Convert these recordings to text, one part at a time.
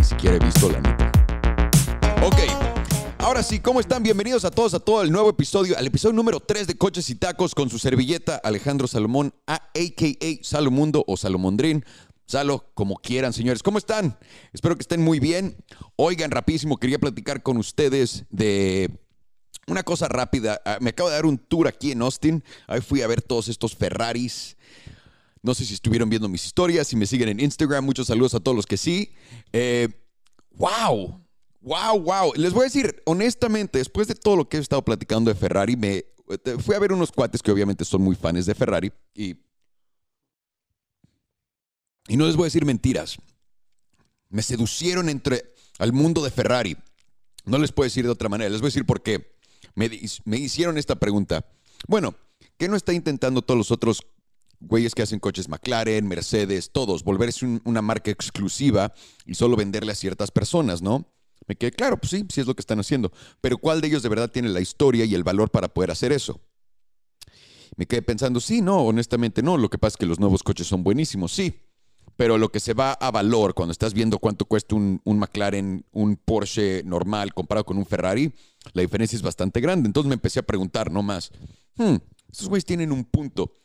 ni siquiera he visto la neta. Ok, ahora sí, ¿cómo están? Bienvenidos a todos a todo el nuevo episodio, al episodio número 3 de Coches y Tacos con su servilleta Alejandro Salomón, a.k.a. Salomundo o Salomondrín. Salo, como quieran, señores. ¿Cómo están? Espero que estén muy bien. Oigan, rapidísimo, quería platicar con ustedes de una cosa rápida. Ah, Me acabo de dar un tour aquí en Austin. Ahí fui a ver todos estos Ferraris. No sé si estuvieron viendo mis historias, si me siguen en Instagram. Muchos saludos a todos los que sí. Eh, ¡Wow! ¡Wow, wow! Les voy a decir, honestamente, después de todo lo que he estado platicando de Ferrari, me fui a ver unos cuates que obviamente son muy fans de Ferrari y, y no les voy a decir mentiras. Me seducieron entre al mundo de Ferrari. No les puedo decir de otra manera. Les voy a decir por qué. Me, me hicieron esta pregunta. Bueno, ¿qué no está intentando todos los otros güeyes que hacen coches McLaren, Mercedes, todos, volverse un- una marca exclusiva y solo venderle a ciertas personas, ¿no? Me quedé claro, pues sí, sí es lo que están haciendo. Pero ¿cuál de ellos de verdad tiene la historia y el valor para poder hacer eso? Me quedé pensando, sí, no, honestamente no. Lo que pasa es que los nuevos coches son buenísimos, sí. Pero lo que se va a valor cuando estás viendo cuánto cuesta un, McLaren, un Porsche normal comparado con un Ferrari, la diferencia es bastante grande. Entonces me empecé a preguntar, no más, hmm, estos güeyes tienen un punto.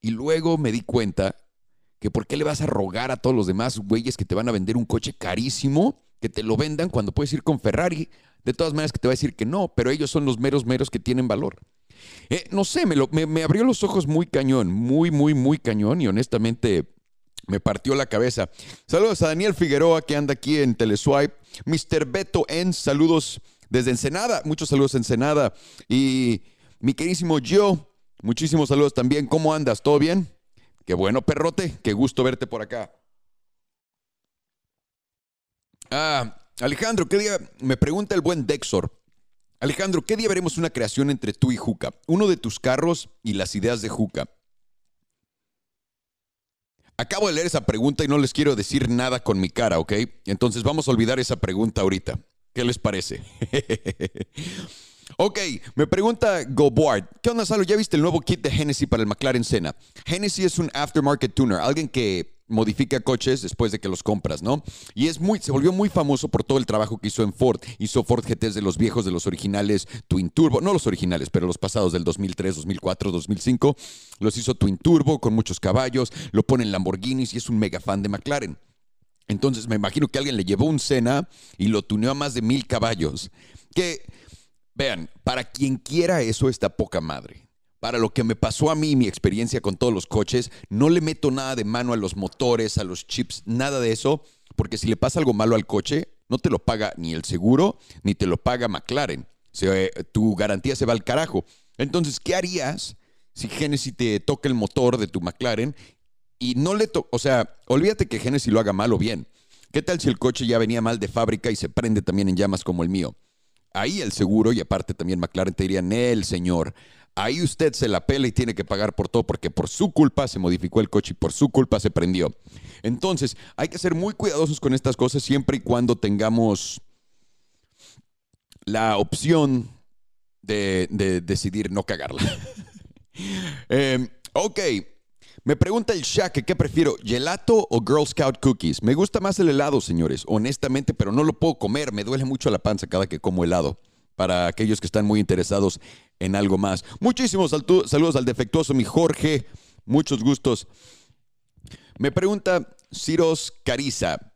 Y luego me di cuenta que por qué le vas a rogar a todos los demás güeyes que te van a vender un coche carísimo, que te lo vendan cuando puedes ir con Ferrari. De todas maneras que te va a decir que no, pero ellos son los meros meros que tienen valor. Eh, no sé, me, me- abrió los ojos muy cañón, muy, muy, muy cañón y honestamente me partió la cabeza. Saludos a Daniel Figueroa que anda aquí en Teleswipe. Mr. Beto En, saludos desde Ensenada. Muchos saludos Ensenada. Y mi querísimo Joe, muchísimos saludos también. ¿Cómo andas? ¿Todo bien? Qué bueno, perrote. Qué gusto verte por acá. Ah, Alejandro, ¿qué día? Me pregunta el buen Dexor. Alejandro, ¿qué día veremos una creación entre tú y Juca? Uno de tus carros y las ideas de Juca. Acabo de leer esa pregunta y no les quiero decir nada con mi cara, ¿ok? Entonces vamos a olvidar esa pregunta ahorita. ¿Qué les parece? ok, me pregunta GoBoard. ¿Qué onda, Salo? ¿Ya viste el nuevo kit de Hennessy para el McLaren Senna? Hennessy es un aftermarket tuner, alguien que modifica coches después de que los compras, ¿no? Y es muy, se volvió muy famoso por todo el trabajo que hizo en Ford. Hizo Ford GTs de los viejos, de los originales Twin Turbo, no los originales, pero los pasados del 2003, 2004, 2005. Los hizo Twin Turbo con muchos caballos, lo pone en Lamborghinis y es un mega fan de McLaren. Entonces me imagino que alguien le llevó un Senna y lo tuneó a más de mil caballos. Que, vean, para quien quiera eso está poca madre. Para lo que me pasó a mí, mi experiencia con todos los coches, no le meto nada de mano a los motores, a los chips, nada de eso, porque si le pasa algo malo al coche, no te lo paga ni el seguro, ni te lo paga McLaren. Eh, tu garantía se va al carajo. Entonces, ¿qué harías si Genesis te toca el motor de tu McLaren y no le toca, o sea, olvídate que Genesis lo haga mal o bien. ¿Qué tal si el coche ya venía mal de fábrica y se prende también en llamas como el mío? Ahí el seguro y aparte también McLaren te dirían, el señor, ahí usted se la pela y tiene que pagar por todo porque por su culpa se modificó el coche y por su culpa se prendió. Entonces, hay que ser muy cuidadosos con estas cosas siempre y cuando tengamos la opción de, de decidir no cagarla. Eh, ok. Me pregunta el Shaq, ¿qué prefiero, gelato o Girl Scout cookies? Me gusta más el helado, señores, honestamente, pero no lo puedo comer. Me duele mucho la panza cada que como helado. Para aquellos que están muy interesados en algo más. Muchísimos saludos al defectuoso, mi Jorge. Muchos gustos. Me pregunta Ciros Cariza.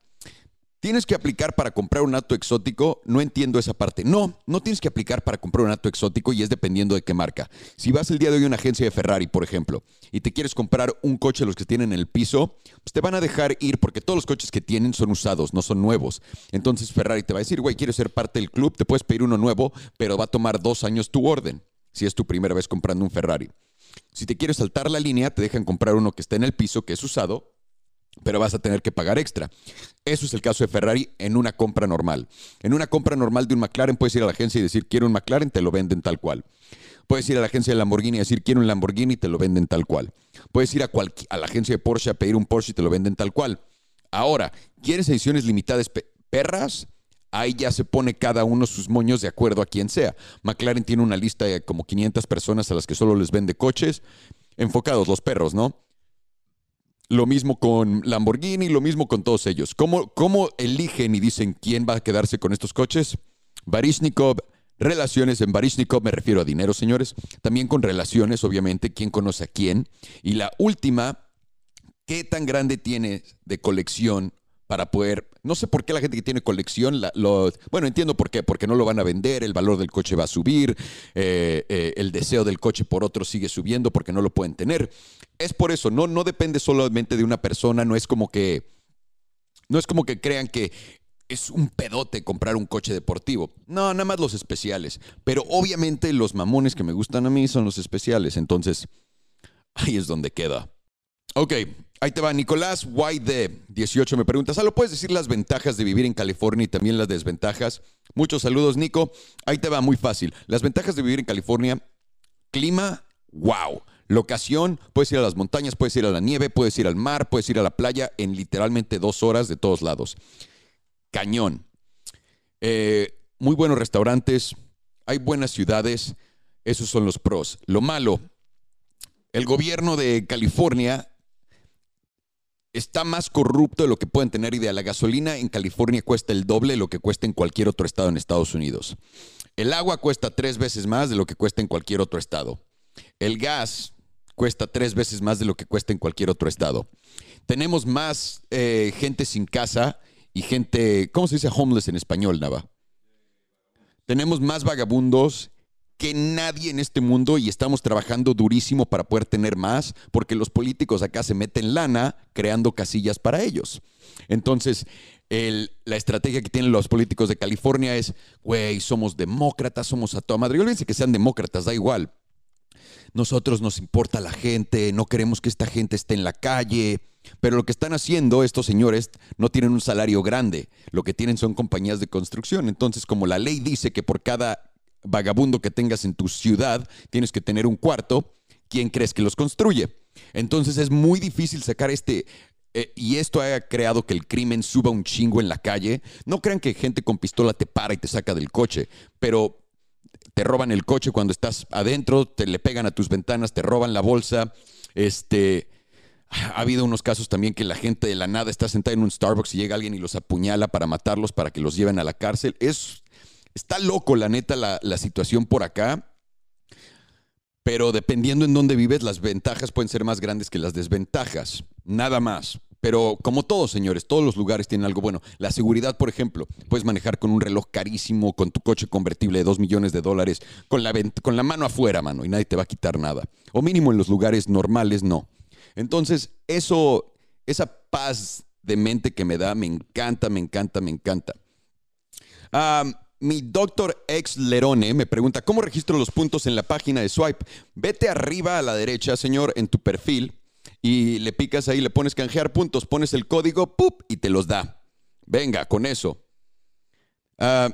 ¿Tienes que aplicar para comprar un auto exótico? No entiendo esa parte. No, no tienes que aplicar para comprar un auto exótico y es dependiendo de qué marca. Si vas el día de hoy a una agencia de Ferrari, por ejemplo, y te quieres comprar un coche de los que tienen en el piso, pues te van a dejar ir porque todos los coches que tienen son usados, no son nuevos. Entonces Ferrari te va a decir, güey, quieres ser parte del club, te puedes pedir uno nuevo, pero va a tomar dos años tu orden, si es tu primera vez comprando un Ferrari. Si te quieres saltar la línea, te dejan comprar uno que está en el piso, que es usado, pero vas a tener que pagar extra. Eso es el caso de Ferrari en una compra normal. En una compra normal de un McLaren puedes ir a la agencia y decir quiero un McLaren, te lo venden tal cual. Puedes ir a la agencia de Lamborghini y decir quiero un Lamborghini te lo venden tal cual. Puedes ir a, a la agencia de Porsche a pedir un Porsche y te lo venden tal cual. Ahora, ¿quieres ediciones limitadas pe- perras? Ahí ya se pone cada uno sus moños de acuerdo a quien sea. McLaren tiene una lista de como 500 personas a las que solo les vende coches, enfocados los perros, ¿no? Lo mismo con Lamborghini, lo mismo con todos ellos. ¿Cómo, cómo eligen y dicen quién va a quedarse con estos coches? Barishnikov, relaciones en Barishnikov, me refiero a dinero, señores. También con relaciones, obviamente, quién conoce a quién. Y la última, ¿qué tan grande tienes de colección para poder, no sé por qué la gente que tiene colección, lo, bueno, entiendo por qué, porque no lo van a vender, el valor del coche va a subir, eh, eh, el deseo del coche por otro sigue subiendo porque no lo pueden tener. Es por eso, no, no depende solamente de una persona, no es como que, no es como que crean que es un pedote comprar un coche deportivo. No, nada más los especiales. Pero obviamente los mamones que me gustan a mí son los especiales. Entonces, ahí es donde queda. Ok, Ahí te va, Nicolás YD18 me pregunta, ¿solo puedes decir las ventajas de vivir en California y también las desventajas? Muchos saludos, Nico. Ahí te va, muy fácil. Las ventajas de vivir en California, clima, wow. Locación, puedes ir a las montañas, puedes ir a la nieve, puedes ir al mar, puedes ir a la playa en literalmente dos horas de todos lados. Cañón. Eh, muy buenos restaurantes, hay buenas ciudades, esos son los pros. Lo malo, el gobierno de California está más corrupto de lo que pueden tener idea. La gasolina en California cuesta el doble de lo que cuesta en cualquier otro estado en Estados Unidos. El agua cuesta tres veces más de lo que cuesta en cualquier otro estado. El gas cuesta tres veces más de lo que cuesta en cualquier otro estado. Tenemos más eh, gente sin casa y gente, ¿cómo se dice homeless en español, Nava? Tenemos más vagabundos que nadie en este mundo y estamos trabajando durísimo para poder tener más, porque los políticos acá se meten lana creando casillas para ellos. Entonces, la estrategia que tienen los políticos de California es, güey, somos demócratas, somos a toda madre. Y olvídense que sean demócratas, da igual. Nosotros nos importa la gente, no queremos que esta gente esté en la calle. Pero lo que están haciendo estos señores no tienen un salario grande, lo que tienen son compañías de construcción. Entonces, como la ley dice que por cada vagabundo que tengas en tu ciudad, tienes que tener un cuarto, ¿quién crees que los construye? Entonces es muy difícil sacar este... Eh, y esto ha creado que el crimen suba un chingo en la calle. No crean que gente con pistola te para y te saca del coche, pero te roban el coche cuando estás adentro, te le pegan a tus ventanas, te roban la bolsa. Este, ha habido unos casos también que la gente de la nada está sentada en un Starbucks y llega alguien y los apuñala para matarlos, para que los lleven a la cárcel. Es Está loco, la neta, la, situación por acá. Pero dependiendo en dónde vives, las ventajas pueden ser más grandes que las desventajas. Nada más. Pero como todos, señores, todos los lugares tienen algo bueno. La seguridad, por ejemplo, puedes manejar con un reloj carísimo, con tu coche convertible de 2 millones de dólares, con la, con la mano afuera, mano, y nadie te va a quitar nada. O mínimo en los lugares normales, no. Entonces, eso, esa paz de mente que me da, me encanta, me encanta, me encanta. Mi doctor ex Lerone me pregunta, ¿cómo registro los puntos en la página de Swipe? Vete arriba a la derecha, señor, en tu perfil y le picas ahí, le pones canjear puntos, pones el código, ¡pup! y te los da. Venga, con eso. Ah,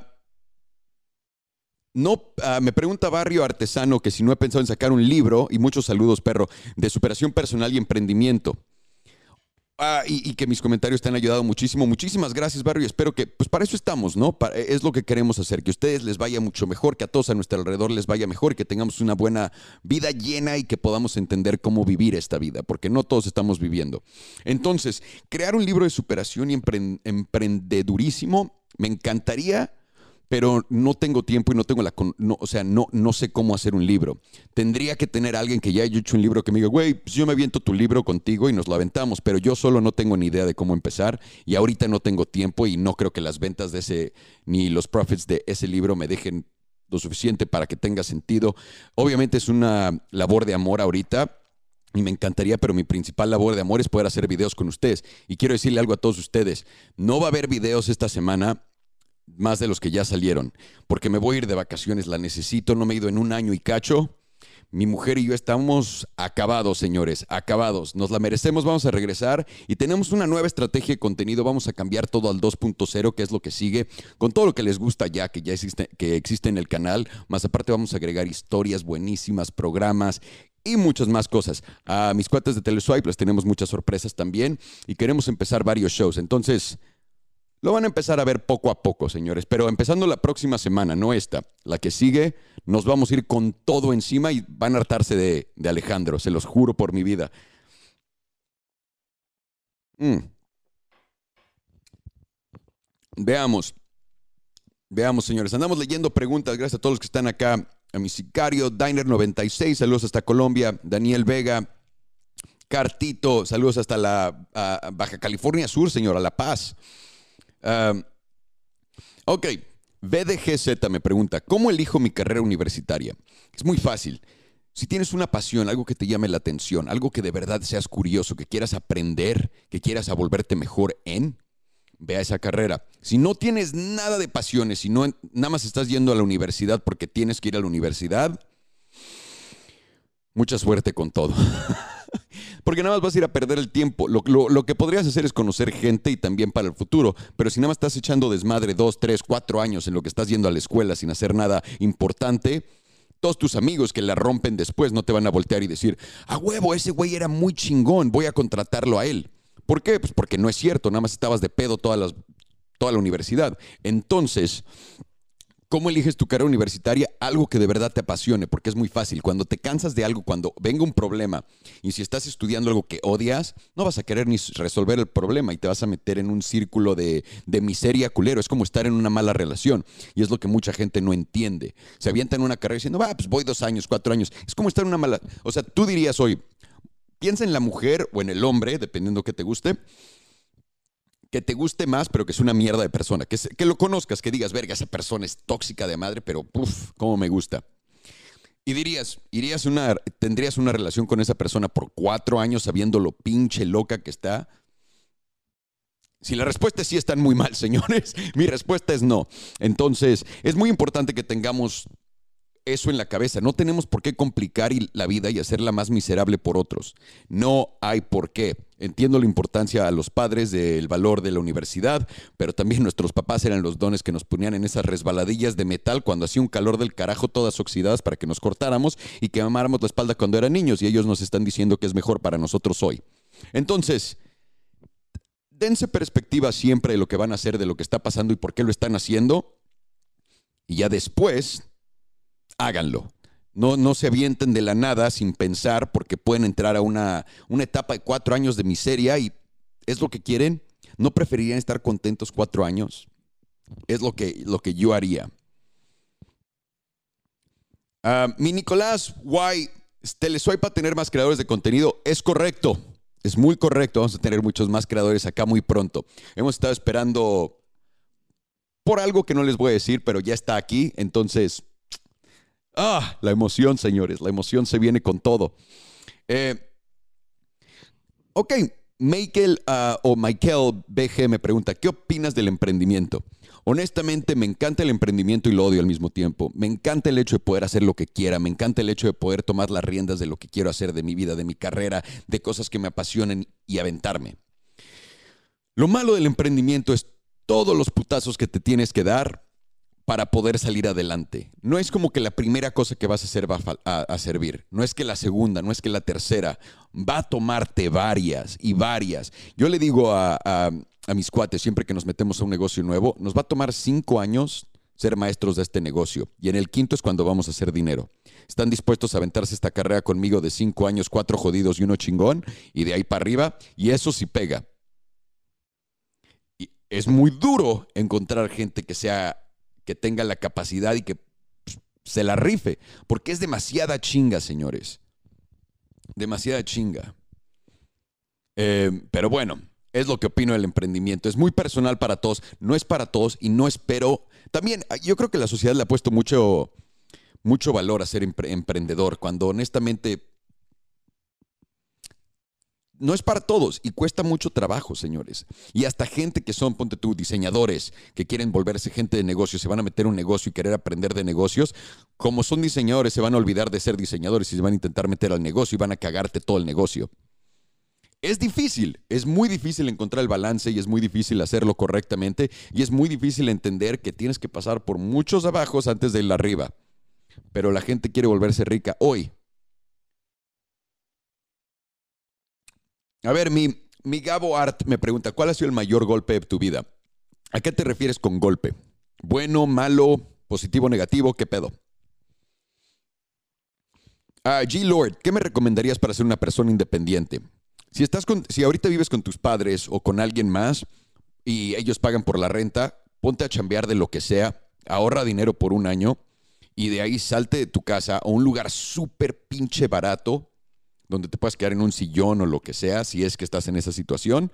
no, ah, me pregunta Barrio Artesano que si no he pensado en sacar un libro, y muchos saludos, perro, de superación personal y emprendimiento. Ah, y, que mis comentarios te han ayudado muchísimo. Muchísimas gracias, Barrio. Espero que, pues para eso estamos, ¿no? es lo que queremos hacer, que a ustedes les vaya mucho mejor, que a todos a nuestro alrededor les vaya mejor, que tengamos una buena vida llena y que podamos entender cómo vivir esta vida, porque no todos estamos viviendo. Entonces, crear un libro de superación y emprendedurísimo, me encantaría pero no tengo tiempo y no tengo la, o sea, no, no sé cómo hacer un libro. Tendría que tener alguien que ya haya hecho un libro que me diga, güey, pues yo me aviento tu libro contigo y nos lo aventamos, pero yo solo no tengo ni idea de cómo empezar y ahorita no tengo tiempo y no creo que las ventas de ese, ni los profits de ese libro me dejen lo suficiente para que tenga sentido. Obviamente es una labor de amor ahorita. Y me encantaría, pero mi principal labor de amor es poder hacer videos con ustedes. Y quiero decirle algo a todos ustedes. No va a haber videos esta semana más de los que ya salieron, porque me voy a ir de vacaciones, la necesito, no me he ido en un año y cacho. Mi mujer y yo estamos acabados, señores, acabados. Nos la merecemos, vamos a regresar y tenemos una nueva estrategia de contenido. Vamos a cambiar todo al 2.0, que es lo que sigue, con todo lo que les gusta ya, que ya existe, que existe en el canal. Más aparte vamos a agregar historias buenísimas, programas y muchas más cosas. A mis cuates de Teleswipe les tenemos muchas sorpresas también y queremos empezar varios shows. Entonces, lo van a empezar a ver poco a poco, señores, pero empezando la próxima semana, no esta, la que sigue, nos vamos a ir con todo encima y van a hartarse de, de Alejandro, se los juro por mi vida. Mm. Veamos. Veamos, señores. Andamos leyendo preguntas. Gracias a todos los que están acá. A mi sicario, Diner96, saludos hasta Colombia. Daniel Vega, Cartito, saludos hasta la Baja California Sur, señora, La Paz. Ok, BDGZ me pregunta, ¿cómo elijo mi carrera universitaria? Es muy fácil. Si tienes una pasión, algo que te llame la atención, algo que de verdad seas curioso, que quieras aprender, que quieras volverte mejor en, vea esa carrera. Si no tienes nada de pasiones, si no nada más estás yendo a la universidad porque tienes que ir a la universidad, mucha suerte con todo. porque nada más vas a ir a perder el tiempo. Lo, que podrías hacer es conocer gente y también para el futuro. Pero si nada más estás echando desmadre dos, tres, cuatro años en lo que estás yendo a la escuela sin hacer nada importante, todos tus amigos que la rompen después no te van a voltear y decir, a huevo, ese güey era muy chingón, voy a contratarlo a él. ¿Por qué? Pues porque no es cierto, nada más estabas de pedo toda la universidad. Entonces, ¿Cómo eliges tu carrera universitaria? Algo que de verdad te apasione, porque es muy fácil. Cuando te cansas de algo, cuando venga un problema, y si estás estudiando algo que odias, no vas a querer ni resolver el problema y te vas a meter en un círculo de, de miseria culero. Es como estar en una mala relación. Y es lo que mucha gente no entiende. Se avienta en una carrera diciendo, va, pues voy dos años, cuatro años. Es como estar en una mala... O sea, tú dirías hoy, Piensa en la mujer o en el hombre, dependiendo que te guste, que te guste más, pero que es una mierda de persona. Que, que lo conozcas, que digas, verga, esa persona es tóxica de madre, pero puff, cómo me gusta. Y dirías, irías una, tendrías una relación con esa persona por cuatro años sabiendo lo pinche loca que está. Si la respuesta es sí, están muy mal, señores. Mi respuesta es no. Entonces, es muy importante que tengamos eso en la cabeza. No tenemos por qué complicar la vida y hacerla más miserable por otros. No hay por qué. Entiendo la importancia a los padres del valor de la universidad, pero también nuestros papás eran los dones que nos ponían en esas resbaladillas de metal cuando hacía un calor del carajo todas oxidadas para que nos cortáramos y que amáramos la espalda cuando eran niños y ellos nos están diciendo que es mejor para nosotros hoy. Entonces, dense perspectiva siempre de lo que van a hacer, de lo que está pasando y por qué lo están haciendo. Y ya después háganlo. No, no se avienten de la nada sin pensar porque pueden entrar a una, una etapa de cuatro años de miseria y es lo que quieren. ¿No preferirían estar contentos cuatro años? Es lo que, lo que yo haría. Ah, mi Nicolás, why Telesoy para tener más creadores de contenido. Es correcto, es muy correcto. Vamos a tener muchos más creadores acá muy pronto. Hemos estado esperando por algo que no les voy a decir, pero ya está aquí. Entonces, Ah, la emoción, señores, la emoción se viene con todo. Eh, ok, Michael ah, o Michael BG me pregunta, ¿qué opinas del emprendimiento? Honestamente, me encanta el emprendimiento y lo odio al mismo tiempo. Me encanta el hecho de poder hacer lo que quiera, me encanta el hecho de poder tomar las riendas de lo que quiero hacer, de mi vida, de mi carrera, de cosas que me apasionen y aventarme. Lo malo del emprendimiento es todos los putazos que te tienes que dar para poder salir adelante. No es como que la primera cosa que vas a hacer va a, servir, no es que la segunda, no es que la tercera, va a tomarte varias y varias. Yo le digo a, a mis cuates, siempre que nos metemos a un negocio nuevo, nos va a tomar cinco años ser maestros de este negocio. Y en el quinto es cuando vamos a hacer dinero. ¿Están dispuestos a aventarse esta carrera conmigo de cinco años, cuatro jodidos y uno chingón? Y de ahí para arriba. Y eso sí pega. Y es muy duro encontrar gente que sea que tenga la capacidad y que pues, se la rife, porque es demasiada chinga, señores. Demasiada chinga. Eh, pero bueno, es lo que opino del emprendimiento. Es muy personal para todos, no es para todos y no espero. También yo creo que la sociedad le ha puesto mucho, mucho valor a ser emprendedor, cuando honestamente no es para todos y cuesta mucho trabajo, señores. Y hasta gente que son, ponte tú, diseñadores, que quieren volverse gente de negocios, se van a meter un negocio y querer aprender de negocios, como son diseñadores, se van a olvidar de ser diseñadores y se van a intentar meter al negocio y van a cagarte todo el negocio. Es difícil, es muy difícil encontrar el balance y es muy difícil hacerlo correctamente y es muy difícil entender que tienes que pasar por muchos abajos antes de ir arriba. Pero la gente quiere volverse rica hoy, A ver, mi, mi Gabo Art me pregunta, ¿cuál ha sido el mayor golpe de tu vida? ¿A qué te refieres con golpe? ¿Bueno, malo, positivo, negativo? ¿Qué pedo? Ah, G. Lord, ¿qué me recomendarías para ser una persona independiente? Si, estás con, si ahorita vives con tus padres o con alguien más y ellos pagan por la renta, ponte a chambear de lo que sea, ahorra dinero por un año y de ahí salte de tu casa a un lugar súper pinche barato donde te puedas quedar en un sillón o lo que sea, si es que estás en esa situación.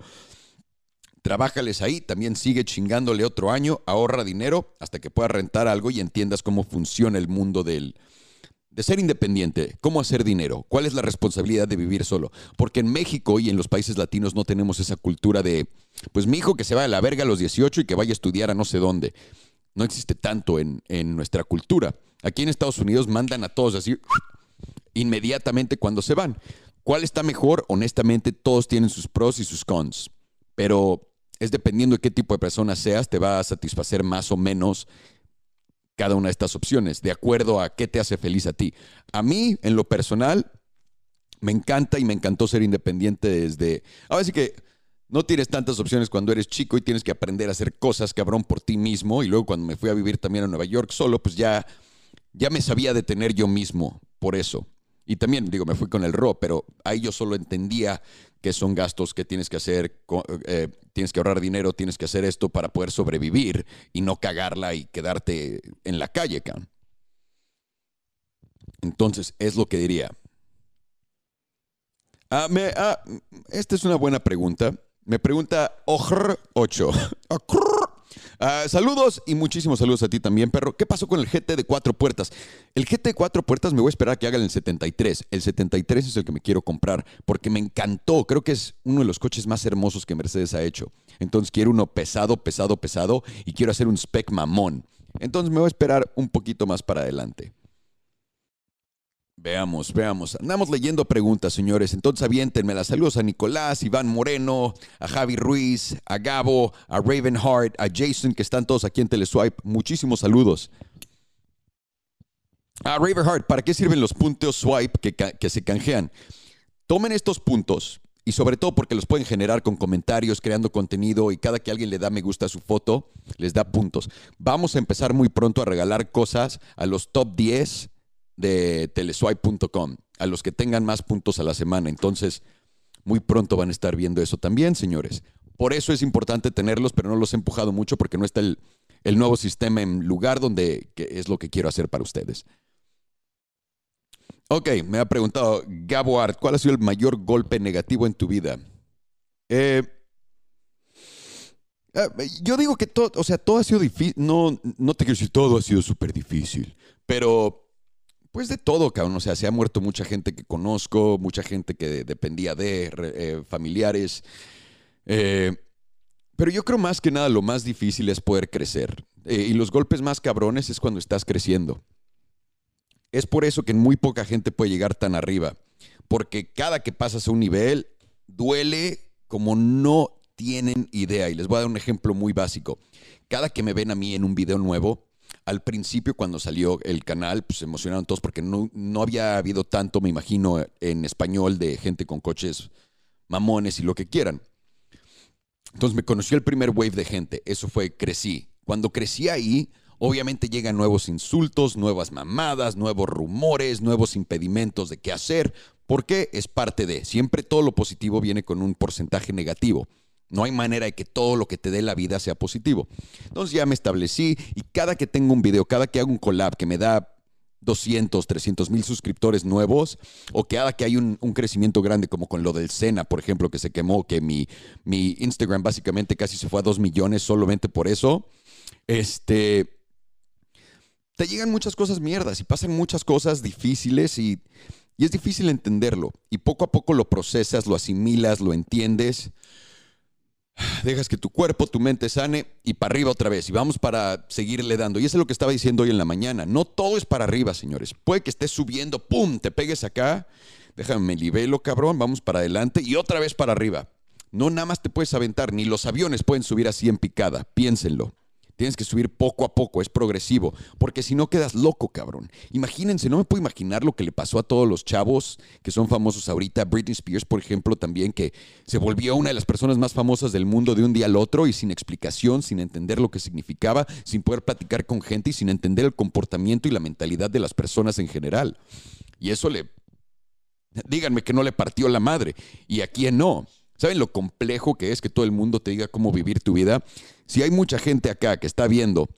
Trabájales ahí, también sigue chingándole otro año, ahorra dinero hasta que puedas rentar algo y entiendas cómo funciona el mundo del, de ser independiente, cómo hacer dinero, cuál es la responsabilidad de vivir solo. Porque en México y en los países latinos no tenemos esa cultura de, pues mi hijo que se va a la verga a los 18 y que vaya a estudiar a no sé dónde. No existe tanto en, en nuestra cultura. Aquí en Estados Unidos mandan a todos así inmediatamente cuando se van. ¿Cuál está mejor? Honestamente, todos tienen sus pros y sus cons, pero es dependiendo de qué tipo de persona seas, te va a satisfacer más o menos cada una de estas opciones, de acuerdo a qué te hace feliz a ti. A mí, en lo personal, me encanta y me encantó ser independiente desde... Ahora sí que no tienes tantas opciones cuando eres chico y tienes que aprender a hacer cosas, cabrón, por ti mismo. Y luego cuando me fui a vivir también a Nueva York solo, pues ya, ya me sabía detener yo mismo por eso. Y también, digo, me fui con el RO, pero ahí yo solo entendía que son gastos que tienes que hacer, eh, tienes que ahorrar dinero, tienes que hacer esto para poder sobrevivir y no cagarla y quedarte en la calle, can. Entonces, es lo que diría. Ah, ah, esta es una buena pregunta. Me pregunta Ojr8. Ah, saludos y muchísimos saludos a ti también, perro. ¿Qué pasó con el GT de cuatro puertas? El GT de cuatro puertas me voy a esperar a que hagan el 73. El 73 es el que me quiero comprar porque me encantó. Creo que es uno de los coches más hermosos que Mercedes ha hecho. Entonces quiero uno pesado, pesado, pesado y quiero hacer un spec mamón. Entonces me voy a esperar un poquito más para adelante. Veamos, veamos. Andamos leyendo preguntas, señores. Entonces aviéntenme las saludos a Nicolás, Iván Moreno, a Javi Ruiz, a Gabo, a Ravenheart, a Jason, que están todos aquí en Teleswipe. Muchísimos saludos. A Ravenheart, ¿para qué sirven los puntos swipe que, que se canjean? Tomen estos puntos y sobre todo porque los pueden generar con comentarios, creando contenido y cada que alguien le da me gusta a su foto, les da puntos. Vamos a empezar muy pronto a regalar cosas a los top 10 de teleswipe.com, a los que tengan más puntos a la semana. Entonces, muy pronto van a estar viendo eso también, señores. Por eso es importante tenerlos, pero no los he empujado mucho porque no está el, nuevo sistema en lugar donde es lo que quiero hacer para ustedes. Ok, me ha preguntado Gabo Art, ¿cuál ha sido el mayor golpe negativo en tu vida? Eh, eh, yo digo que todo, o sea, todo ha sido difícil. No, no te quiero decir todo ha sido súper difícil, pero pues de todo, cabrón. O sea, se ha muerto mucha gente que conozco, mucha gente que dependía de eh, familiares. Eh, pero yo creo más que nada lo más difícil es poder crecer. Eh, y los golpes más cabrones es cuando estás creciendo. Es por eso que muy poca gente puede llegar tan arriba. Porque cada que pasas a un nivel, duele como no tienen idea. Y les voy a dar un ejemplo muy básico. Cada que me ven a mí en un video nuevo, al principio cuando salió el canal, pues se emocionaron todos porque no, no había habido tanto, me imagino, en español de gente con coches mamones y lo que quieran. Entonces me conoció el primer wave de gente, eso fue, crecí. Cuando crecí ahí, obviamente llegan nuevos insultos, nuevas mamadas, nuevos rumores, nuevos impedimentos de qué hacer, porque es parte de, siempre todo lo positivo viene con un porcentaje negativo. No hay manera de que todo lo que te dé la vida sea positivo. Entonces ya me establecí y cada que tengo un video, cada que hago un collab que me da 200, 300 mil suscriptores nuevos, o cada que hay un, crecimiento grande, como con lo del Sena, por ejemplo, que se quemó, que mi, Instagram básicamente casi se fue a 2 millones solamente por eso, este, te llegan muchas cosas mierdas y pasan muchas cosas difíciles y es difícil entenderlo. Y poco a poco lo procesas, lo asimilas, lo entiendes dejas que tu cuerpo, tu mente sane y para arriba otra vez. Y vamos para seguirle dando. Y eso es lo que estaba diciendo hoy en la mañana. No todo es para arriba, señores. Puede que estés subiendo, ¡pum! Te pegues acá. Déjame, me libelo, cabrón. Vamos para adelante y otra vez para arriba. No nada más te puedes aventar, ni los aviones pueden subir así en picada. Piénsenlo. Tienes que subir poco a poco, es progresivo, porque si no quedas loco, cabrón. Imagínense, no me puedo imaginar lo que le pasó a todos los chavos que son famosos ahorita. Britney Spears, por ejemplo, también, que se volvió una de las personas más famosas del mundo de un día al otro y sin explicación, sin entender lo que significaba, sin poder platicar con gente y sin entender el comportamiento y la mentalidad de las personas en general. Y eso le Díganme que no le partió la madre y a quién no. ¿Saben lo complejo que es que todo el mundo te diga cómo vivir tu vida? Si hay mucha gente acá que está viendo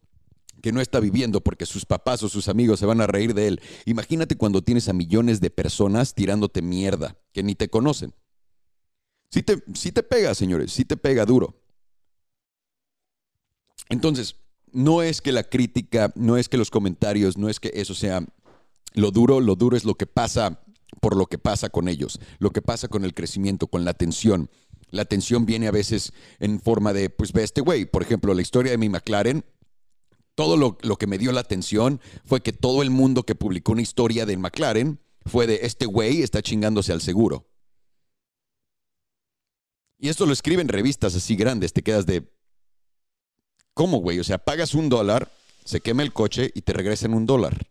que no está viviendo porque sus papás o sus amigos se van a reír de él. Imagínate cuando tienes a millones de personas tirándote mierda que ni te conocen. Sí te, te pega, señores, sí te pega duro. Entonces, no es que la crítica, no es que los comentarios, no es que eso sea lo duro, lo duro es lo que pasa por lo que pasa con ellos, lo que pasa con el crecimiento, con la atención. La atención viene a veces en forma de, pues ve este güey, por ejemplo, la historia de mi McLaren, todo lo, lo, que me dio la atención fue que todo el mundo que publicó una historia del McLaren fue de, este güey está chingándose al seguro. Y esto lo escriben revistas así grandes, te quedas de, ¿cómo güey? O sea, pagas un dólar, se quema el coche y te regresan un dólar.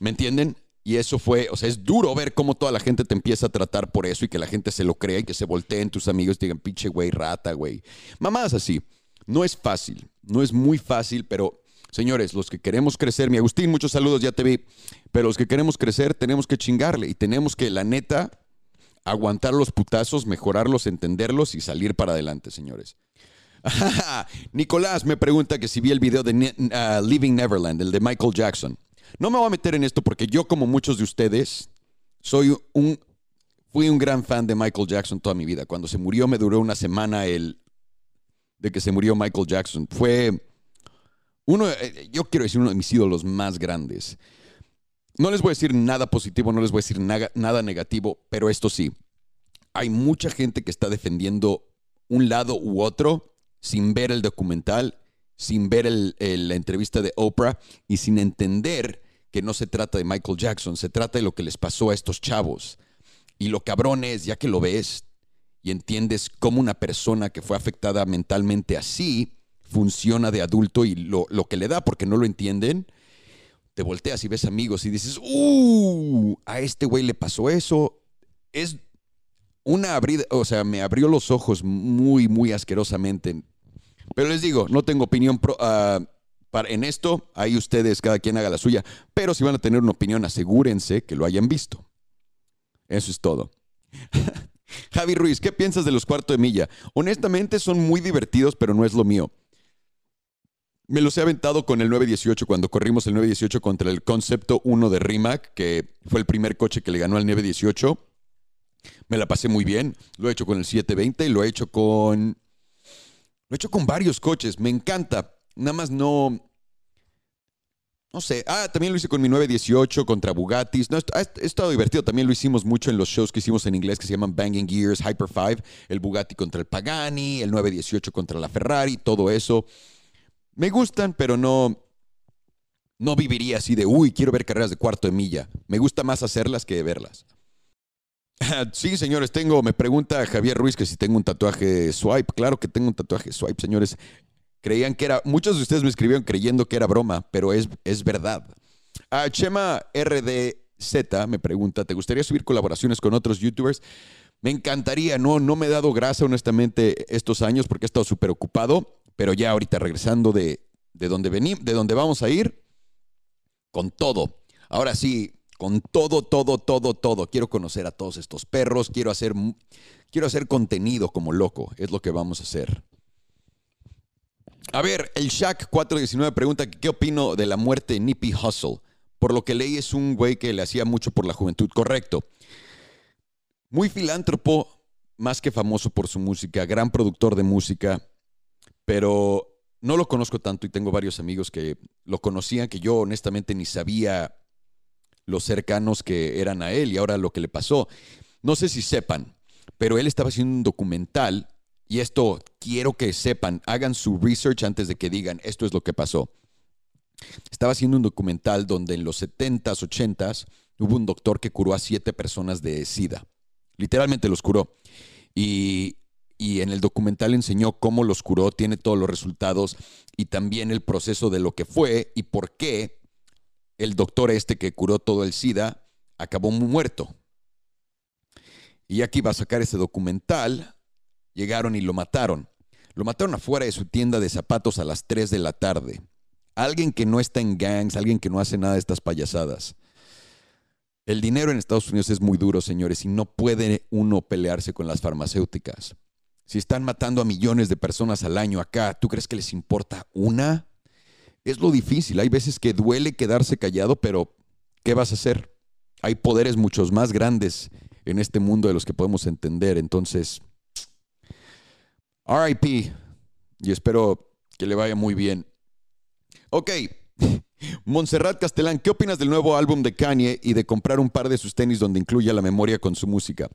¿Me entienden? Y eso fue, o sea, es duro ver cómo toda la gente te empieza a tratar por eso y que la gente se lo crea y que se volteen tus amigos y digan, pinche güey, rata, güey. Mamás así. No es fácil, no es muy fácil, pero señores, los que queremos crecer, mi Agustín, muchos saludos, ya te vi, pero los que queremos crecer tenemos que chingarle y tenemos que, la neta, aguantar los putazos, mejorarlos, entenderlos y salir para adelante, señores. Nicolás me pregunta que si vi el video de uh, Neverland, el de Michael Jackson. No me voy a meter en esto porque yo, como muchos de ustedes, soy un, fui un gran fan de Michael Jackson toda mi vida. Cuando se murió me duró una semana el de que se murió Michael Jackson. Fue uno, eh, yo quiero decir, uno de mis ídolos más grandes. No les voy a decir nada positivo, no les voy a decir nada, nada negativo, pero esto sí. Hay mucha gente que está defendiendo un lado u otro sin ver el documental, sin ver la entrevista de Oprah y sin entender que no se trata de Michael Jackson, se trata de lo que les pasó a estos chavos. Y lo cabrón es, ya que lo ves y entiendes cómo una persona que fue afectada mentalmente así funciona de adulto y lo, que le da, porque no lo entienden, te volteas y ves amigos y dices, ¡uh! A este güey le pasó eso. Es una abrida, o sea, me abrió los ojos muy, muy asquerosamente. Pero les digo, no tengo opinión pro, uh, en esto, ahí ustedes, cada quien haga la suya. Pero si van a tener una opinión, asegúrense que lo hayan visto. Eso es todo. Javi Ruiz, ¿qué piensas de los cuartos de milla? Honestamente son muy divertidos, pero no es lo mío. Me los he aventado con el 918 cuando corrimos el 918 contra el Concepto 1 de Rimac, que fue el primer coche que le ganó al 918. Me la pasé muy bien. Lo he hecho con el 720 y lo he hecho con. Lo he hecho con varios coches. Me encanta. Nada más no. No sé. Ah, también lo hice con mi 918 contra Bugattis. No, ha estado divertido. También lo hicimos mucho en los shows que hicimos en inglés que se llaman Banging Gears, Hyper 5. El Bugatti contra el Pagani, el 918 contra la Ferrari, todo eso. Me gustan, pero no. No viviría así de, uy, quiero ver carreras de cuarto de milla. Me gusta más hacerlas que verlas. Sí, señores, tengo, me pregunta Javier Ruiz que si tengo un tatuaje swipe. Claro que tengo un tatuaje swipe, señores. Creían que era, muchos de ustedes me escribieron creyendo que era broma, pero es, es verdad. A Chema RDZ me pregunta, ¿te gustaría subir colaboraciones con otros youtubers? Me encantaría, no, no me he dado grasa honestamente estos años porque he estado súper ocupado, pero ya ahorita regresando de, de donde venimos, de donde vamos a ir, con todo. Ahora sí, con todo, todo, todo, todo. Quiero conocer a todos estos perros, quiero hacer, quiero hacer contenido como loco, es lo que vamos a hacer. A ver, el Shaq 419 pregunta qué opino de la muerte de Nippy Hustle. Por lo que leí es un güey que le hacía mucho por la juventud, correcto. Muy filántropo, más que famoso por su música, gran productor de música, pero no lo conozco tanto y tengo varios amigos que lo conocían, que yo honestamente ni sabía los cercanos que eran a él y ahora lo que le pasó. No sé si sepan, pero él estaba haciendo un documental y esto quiero que sepan, hagan su research antes de que digan esto es lo que pasó. Estaba haciendo un documental donde en los 70s, 80s hubo un doctor que curó a siete personas de SIDA. Literalmente los curó. Y, y en el documental enseñó cómo los curó, tiene todos los resultados y también el proceso de lo que fue y por qué el doctor este que curó todo el SIDA acabó muerto. Y aquí va a sacar ese documental llegaron y lo mataron. Lo mataron afuera de su tienda de zapatos a las 3 de la tarde. Alguien que no está en gangs, alguien que no hace nada de estas payasadas. El dinero en Estados Unidos es muy duro, señores, y no puede uno pelearse con las farmacéuticas. Si están matando a millones de personas al año acá, ¿tú crees que les importa una? Es lo difícil. Hay veces que duele quedarse callado, pero ¿qué vas a hacer? Hay poderes muchos más grandes en este mundo de los que podemos entender. Entonces, RIP, y espero que le vaya muy bien. Ok, Montserrat Castellán, ¿qué opinas del nuevo álbum de Kanye y de comprar un par de sus tenis donde incluya la memoria con su música?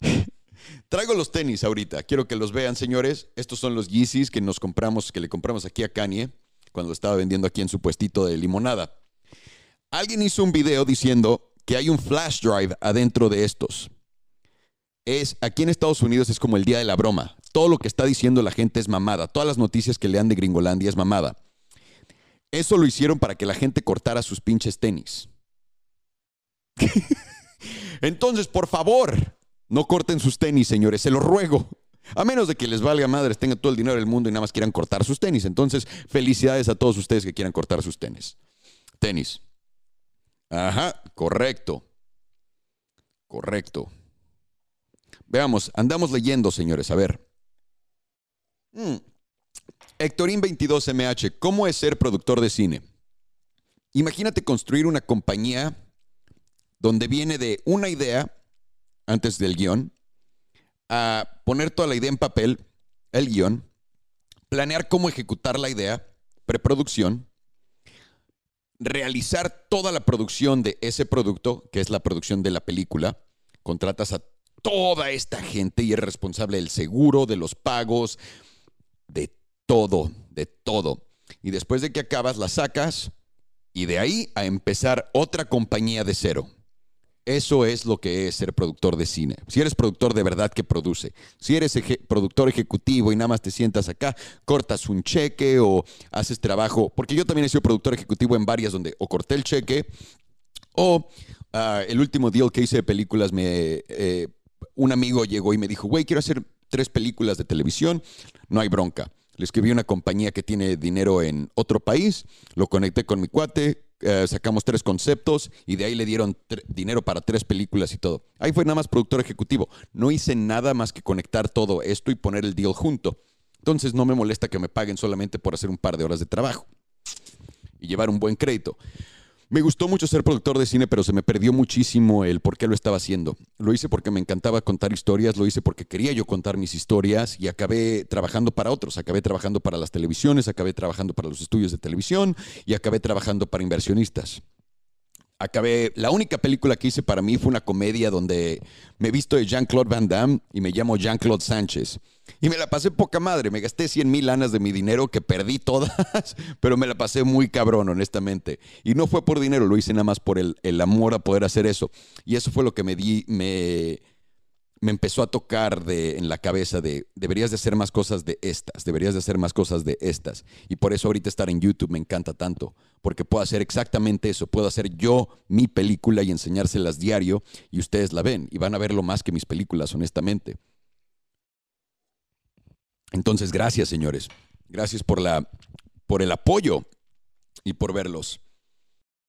Traigo los tenis ahorita, quiero que los vean, señores. Estos son los Yeezys que nos compramos, que le compramos aquí a Kanye cuando estaba vendiendo aquí en su puestito de limonada. Alguien hizo un video diciendo que hay un flash drive adentro de estos. Es aquí en Estados Unidos es como el día de la broma. Todo lo que está diciendo la gente es mamada. Todas las noticias que lean de Gringolandia es mamada. Eso lo hicieron para que la gente cortara sus pinches tenis. Entonces, por favor, no corten sus tenis, señores, se los ruego. A menos de que les valga madres, tengan todo el dinero del mundo y nada más quieran cortar sus tenis. Entonces, felicidades a todos ustedes que quieran cortar sus tenis. Tenis. Ajá, correcto. Correcto. Veamos, andamos leyendo, señores, a ver. Mm. Héctorín 22MH, ¿cómo es ser productor de cine? Imagínate construir una compañía donde viene de una idea antes del guion, a poner toda la idea en papel, el guion, planear cómo ejecutar la idea, preproducción, realizar toda la producción de ese producto, que es la producción de la película, contratas a toda esta gente y eres responsable del seguro, de los pagos, de todo, de todo. Y después de que acabas, la sacas y de ahí a empezar otra compañía de cero. Eso es lo que es ser productor de cine. Si eres productor de verdad que produce. Si eres productor ejecutivo y nada más te sientas acá, cortas un cheque o haces trabajo. Porque yo también he sido productor ejecutivo en varias donde o corté el cheque o ah, el último deal que hice de películas, me, eh, un amigo llegó y me dijo, güey, quiero hacer tres películas de televisión. No hay bronca. Le escribí a una compañía que tiene dinero en otro país, lo conecté con mi cuate, eh, sacamos tres conceptos y de ahí le dieron dinero para tres películas y todo. Ahí fue nada más productor ejecutivo. No hice nada más que conectar todo esto y poner el deal junto. Entonces no me molesta que me paguen solamente por hacer un par de horas de trabajo y llevar un buen crédito. Me gustó mucho ser productor de cine, pero se me perdió muchísimo el por qué lo estaba haciendo. Lo hice porque me encantaba contar historias, lo hice porque quería yo contar mis historias y acabé trabajando para otros. Acabé trabajando para las televisiones, acabé trabajando para los estudios de televisión y acabé trabajando para inversionistas acabé, la única película que hice para mí fue una comedia donde me visto de Jean-Claude Van Damme y me llamo Jean-Claude Sánchez. Y me la pasé poca madre, me gasté 100 mil lanas de mi dinero que perdí todas, pero me la pasé muy cabrón, honestamente. Y no fue por dinero, lo hice nada más por el, el amor a poder hacer eso. Y eso fue lo que me di, me, me empezó a tocar de, en la cabeza de deberías de hacer más cosas de estas, deberías de hacer más cosas de estas. Y por eso ahorita estar en YouTube me encanta tanto, porque puedo hacer exactamente eso, puedo hacer yo mi película y enseñárselas diario y ustedes la ven y van a verlo más que mis películas, honestamente. Entonces, gracias, señores. Gracias por la por el apoyo y por verlos.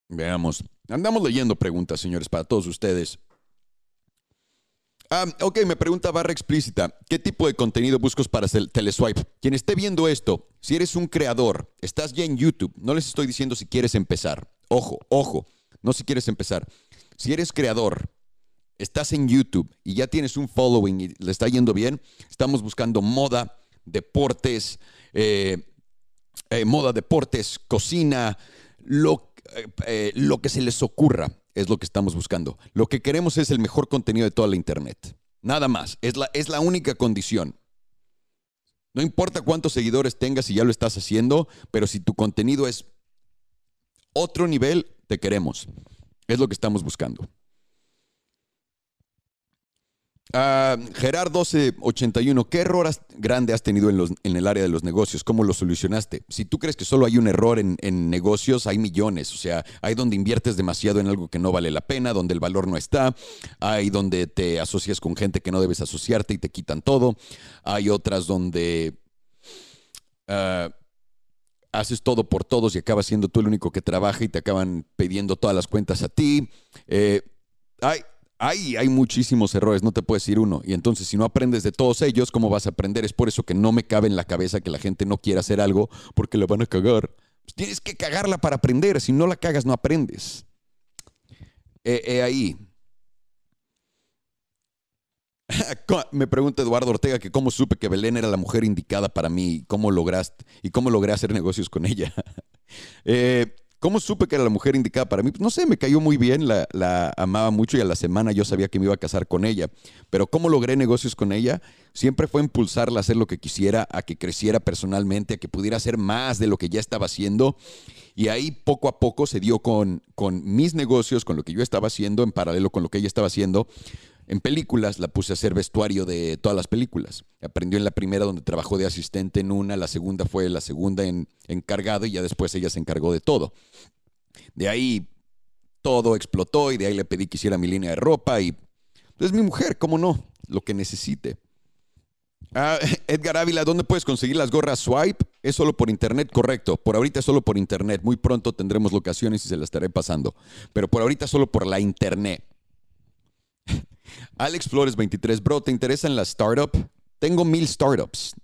Veamos. Andamos leyendo preguntas, señores, para todos ustedes. Ah, ok, me pregunta barra explícita, ¿qué tipo de contenido buscas para Teleswipe? Quien esté viendo esto, si eres un creador, estás ya en YouTube, no les estoy diciendo si quieres empezar. Ojo, ojo, no si quieres empezar. Si eres creador, estás en YouTube y ya tienes un following y le está yendo bien, estamos buscando moda, deportes, eh, eh, moda, deportes, cocina, lo, eh, lo que se les ocurra es lo que estamos buscando. Lo que queremos es el mejor contenido de toda la Internet. Nada más. Es la, es la única condición. No importa cuántos seguidores tengas si ya lo estás haciendo, pero si tu contenido es otro nivel, te queremos. Es lo que estamos buscando. Uh, Gerard 1281, ¿qué error grande has tenido en, los, en, el área de los negocios? ¿Cómo lo solucionaste? Si tú crees que solo hay un error en, negocios, hay millones. O sea, hay donde inviertes demasiado en algo que no vale la pena, donde el valor no está, hay donde te asocias con gente que no debes asociarte y te quitan todo, hay otras donde uh, haces todo por todos y acabas siendo tú el único que trabaja y te acaban pidiendo todas las cuentas a ti. Eh, hay, hay, hay muchísimos errores, no te puedes decir uno. Y entonces, si no aprendes de todos ellos, ¿cómo vas a aprender? Es por eso que no me cabe en la cabeza que la gente no quiera hacer algo porque la van a cagar. Pues tienes que cagarla para aprender. Si no la cagas, no aprendes. Eh, ahí. Me pregunta Eduardo Ortega que cómo supe que Belén era la mujer indicada para mí y cómo lograste y cómo logré hacer negocios con ella. eh, ¿Cómo supe que era la mujer indicada para mí? Pues no sé, me cayó muy bien, la, amaba mucho y a la semana yo sabía que me iba a casar con ella. Pero ¿cómo logré negocios con ella? Siempre fue impulsarla a hacer lo que quisiera, a que creciera personalmente, a que pudiera hacer más de lo que ya estaba haciendo. Y ahí poco a poco se dio con, con mis negocios, con lo que yo estaba haciendo, en paralelo con lo que ella estaba haciendo. En películas la puse a hacer vestuario de todas las películas. Aprendió en la primera donde trabajó de asistente en una, la segunda fue la segunda en encargado y ya después ella se encargó de todo. De ahí todo explotó y de ahí le pedí que hiciera mi línea de ropa y es mi mujer, ¿cómo no? Lo que necesite. Ah, Edgar Ávila, ¿dónde puedes conseguir las gorras Swipe? Es solo por internet, correcto. Por ahorita es solo por internet. Muy pronto tendremos locaciones y se las estaré pasando. Pero por ahorita solo por la internet. Alex Flores 23, bro, ¿te interesan las startups? Tengo mil startups.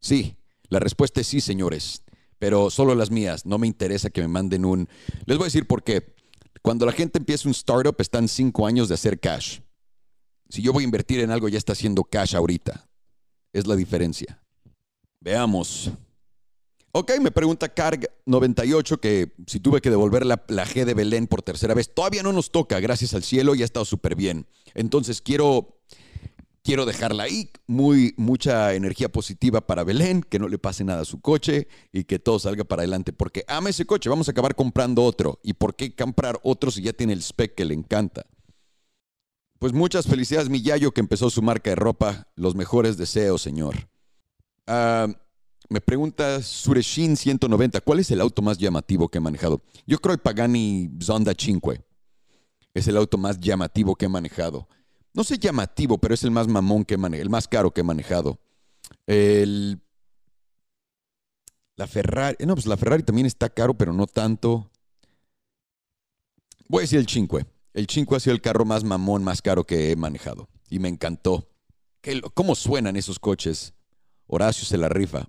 Sí, la respuesta es sí, señores, pero solo las mías. No me interesa que me manden un... Les voy a decir por qué. Cuando la gente empieza un startup, están cinco años de hacer cash. Si yo voy a invertir en algo, ya está haciendo cash ahorita. Es la diferencia. Veamos. Ok, me pregunta Carg98 que si tuve que devolver la, G de Belén por tercera vez. Todavía no nos toca, gracias al cielo, y ha estado súper bien. Entonces quiero, quiero dejarla ahí. Muy, mucha energía positiva para Belén, que no le pase nada a su coche y que todo salga para adelante. Porque ama ese coche, vamos a acabar comprando otro. ¿Y por qué comprar otro si ya tiene el spec que le encanta? Pues muchas felicidades, mi Yayo, que empezó su marca de ropa. Los mejores deseos, señor. Ah... Me pregunta Sureshin 190, ¿cuál es el auto más llamativo que he manejado? Yo creo el Pagani Zonda 5. Es el auto más llamativo que he manejado. No sé llamativo, pero es el más mamón que he manejado, el más caro que he manejado. La Ferrari, no, pues la Ferrari también está caro, pero no tanto. Voy a decir el 5. El 5 ha sido el carro más mamón, más caro que he manejado. Y me encantó. ¿Cómo suenan esos coches? Horacio se la rifa.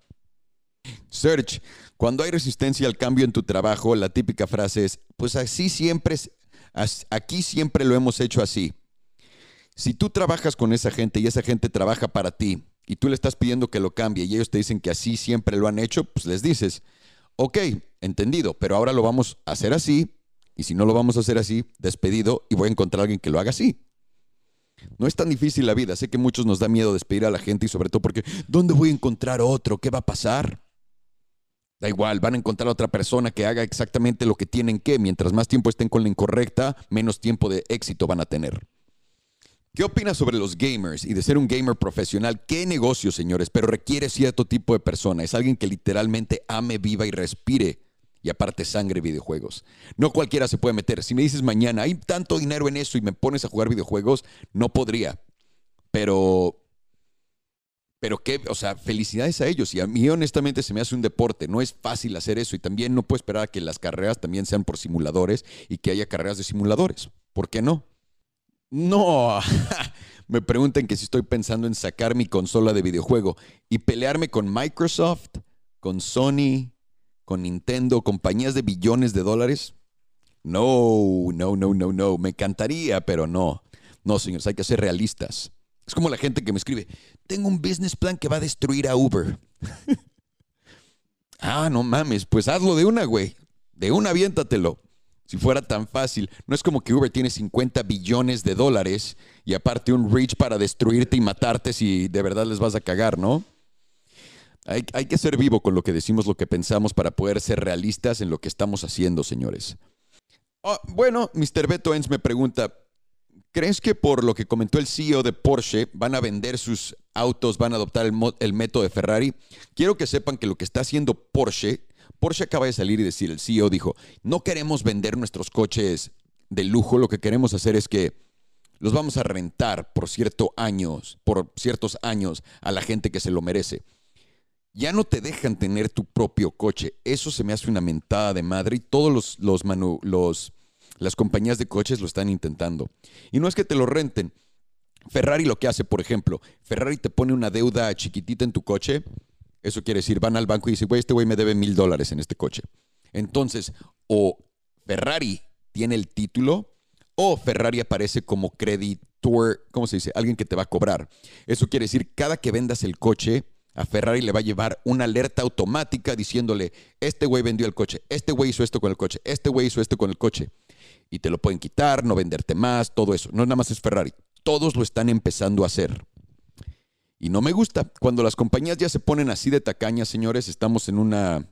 Search, cuando hay resistencia al cambio en tu trabajo, la típica frase es, pues así siempre, aquí siempre lo hemos hecho así. Si tú trabajas con esa gente y esa gente trabaja para ti y tú le estás pidiendo que lo cambie y ellos te dicen que así siempre lo han hecho, pues les dices, ok, entendido, pero ahora lo vamos a hacer así y si no lo vamos a hacer así, despedido y voy a encontrar a alguien que lo haga así. No es tan difícil la vida, sé que muchos nos da miedo despedir a la gente y sobre todo porque, ¿dónde voy a encontrar otro? ¿Qué va a pasar? Da igual, van a encontrar a otra persona que haga exactamente lo que tienen que. Mientras más tiempo estén con la incorrecta, menos tiempo de éxito van a tener. ¿Qué opinas sobre los gamers y de ser un gamer profesional? ¿Qué negocio, señores? Pero requiere cierto tipo de persona. Es alguien que literalmente ame, viva y respire. Y aparte sangre videojuegos. No cualquiera se puede meter. Si me dices mañana, hay tanto dinero en eso y me pones a jugar videojuegos, no podría. Pero pero qué, o sea, felicidades a ellos. Y a mí honestamente se me hace un deporte. No es fácil hacer eso y también no puedo esperar a que las carreras también sean por simuladores y que haya carreras de simuladores. ¿Por qué no? No. me preguntan que si estoy pensando en sacar mi consola de videojuego y pelearme con Microsoft, con Sony, con Nintendo, compañías de billones de dólares. No, no, no, no, no. Me encantaría, pero no. No, señores, hay que ser realistas. Es como la gente que me escribe, tengo un business plan que va a destruir a Uber. ah, no mames, pues hazlo de una, güey. De una, aviéntatelo. Si fuera tan fácil. No es como que Uber tiene 50 billones de dólares y aparte un reach para destruirte y matarte si de verdad les vas a cagar, ¿no? Hay, que ser vivo con lo que decimos, lo que pensamos para poder ser realistas en lo que estamos haciendo, señores. Oh, bueno, Mr. Beto Enz me pregunta, ¿Crees que por lo que comentó el CEO de Porsche van a vender sus autos, van a adoptar el, método de Ferrari? Quiero que sepan que lo que está haciendo Porsche, Porsche acaba de salir y decir, el CEO dijo, no queremos vender nuestros coches de lujo, lo que queremos hacer es que los vamos a rentar por ciertos años, por ciertos años a la gente que se lo merece. Ya no te dejan tener tu propio coche. Eso se me hace una mentada de madre y todos los, los, los Las compañías de coches lo están intentando. Y no es que te lo renten. Ferrari lo que hace, por ejemplo, Ferrari te pone una deuda chiquitita en tu coche. Eso quiere decir, van al banco y dicen, güey, este güey me debe mil dólares en este coche. Entonces, o Ferrari tiene el título o Ferrari aparece como creditor, ¿cómo se dice? Alguien que te va a cobrar. Eso quiere decir, cada que vendas el coche, a Ferrari le va a llevar una alerta automática diciéndole, este güey vendió el coche, este güey hizo esto con el coche, este güey hizo esto con el coche. Y te lo pueden quitar, no venderte más, todo eso. No nada más es Ferrari. Todos lo están empezando a hacer. Y no me gusta. Cuando las compañías ya se ponen así de tacañas, señores, estamos en una...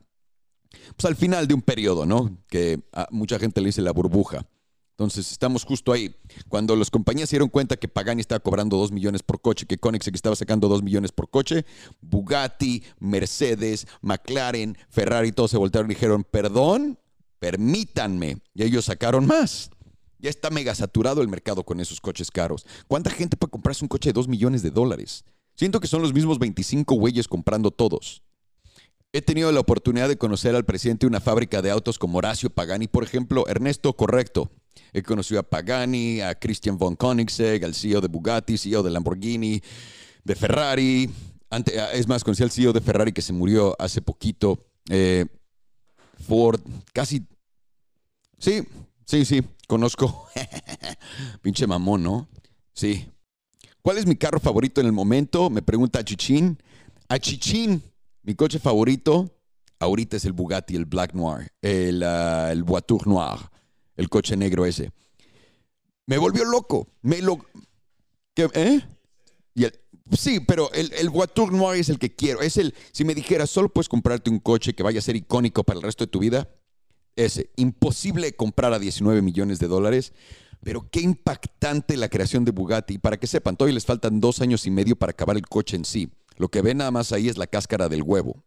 Pues al final de un periodo, ¿no? Que a mucha gente le dice la burbuja. Entonces estamos justo ahí. Cuando las compañías se dieron cuenta que Pagani estaba cobrando 2 millones por coche, que Koenigsegg estaba sacando 2 millones por coche, Bugatti, Mercedes, McLaren, Ferrari, todos se voltearon y dijeron, perdón, permítanme. Y ellos sacaron más. Ya está mega saturado el mercado con esos coches caros. ¿Cuánta gente puede comprarse un coche de 2 millones de dólares? Siento que son los mismos 25 güeyes comprando todos. He tenido la oportunidad de conocer al presidente de una fábrica de autos como Horacio Pagani, por ejemplo. Ernesto, correcto. He conocido a Pagani, a Christian von Koenigsegg, al CEO de Bugatti, CEO de Lamborghini, de Ferrari. es más, conocí al CEO de Ferrari que se murió hace poquito. Eh, Ford, casi. Sí, sí, sí, conozco. Pinche mamón, ¿no? Sí. ¿Cuál es mi carro favorito en el momento? Me pregunta a Chichín. Mi coche favorito ahorita es el Bugatti, el Black Noir, el, uh, el Voiture Noir el coche negro ese. Me volvió loco. Me lo. ¿Eh? sí, pero el, el Voiture Noir es el que quiero. Es el. Si me dijeras, solo puedes comprarte un coche que vaya a ser icónico para el resto de tu vida, ese. Imposible comprar a 19 millones de dólares. Pero qué impactante la creación de Bugatti. Para que sepan, todavía les faltan dos años y medio para acabar el coche en sí. Lo que ven nada más ahí es la cáscara del huevo.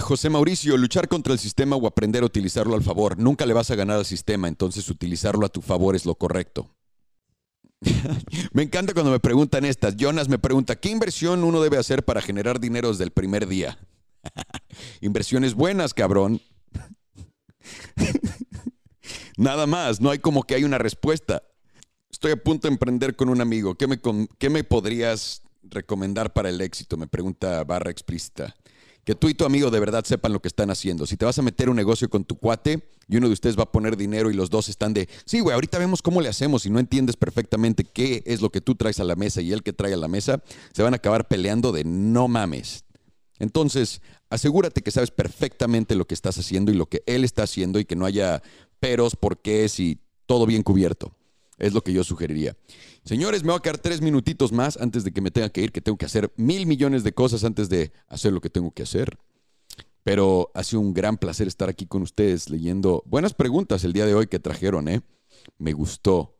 José Mauricio, luchar contra el sistema o aprender a utilizarlo al favor. Nunca le vas a ganar al sistema, entonces utilizarlo a tu favor es lo correcto. me encanta cuando me preguntan estas. Jonas me pregunta, ¿qué inversión uno debe hacer para generar dinero desde el primer día? Inversiones buenas, cabrón. Nada más, no hay como que hay una respuesta. Estoy a punto de emprender con un amigo. ¿Qué me, qué me podrías recomendar para el éxito? Me pregunta barra explícita que tú y tu amigo de verdad sepan lo que están haciendo. Si te vas a meter un negocio con tu cuate y uno de ustedes va a poner dinero y los dos están de, sí, güey, ahorita vemos cómo le hacemos y no entiendes perfectamente qué es lo que tú traes a la mesa y él que trae a la mesa, se van a acabar peleando de no mames. Entonces, asegúrate que sabes perfectamente lo que estás haciendo y lo que él está haciendo y que no haya peros, porqués y todo bien cubierto. Es lo que yo sugeriría. Señores, me voy a quedar tres minutitos más antes de que me tenga que ir, que tengo que hacer mil millones de cosas antes de hacer lo que tengo que hacer. Pero ha sido un gran placer estar aquí con ustedes leyendo buenas preguntas el día de hoy que trajeron, ¿eh? Me gustó.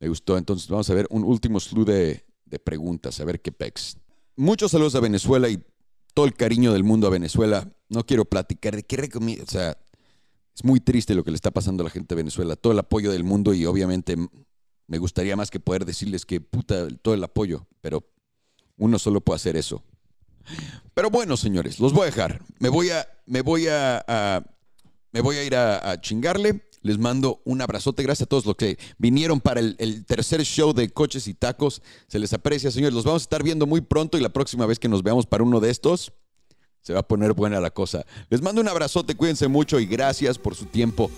Me gustó. Entonces vamos a ver un último slew de, de preguntas, a ver qué pex. Muchos saludos a Venezuela y todo el cariño del mundo a Venezuela. No quiero platicar de qué recomiendo. O sea, es muy triste lo que le está pasando a la gente de Venezuela. Todo el apoyo del mundo y obviamente me gustaría más que poder decirles que puta, todo el apoyo, pero uno solo puede hacer eso. Pero bueno, señores, los voy a dejar. Me voy a, me voy a, me voy a ir a, chingarle. Les mando un abrazote. Gracias a todos los que vinieron para el, tercer show de coches y tacos. Se les aprecia, señores. Los vamos a estar viendo muy pronto y la próxima vez que nos veamos para uno de estos, se va a poner buena la cosa. Les mando un abrazote, cuídense mucho y gracias por su tiempo.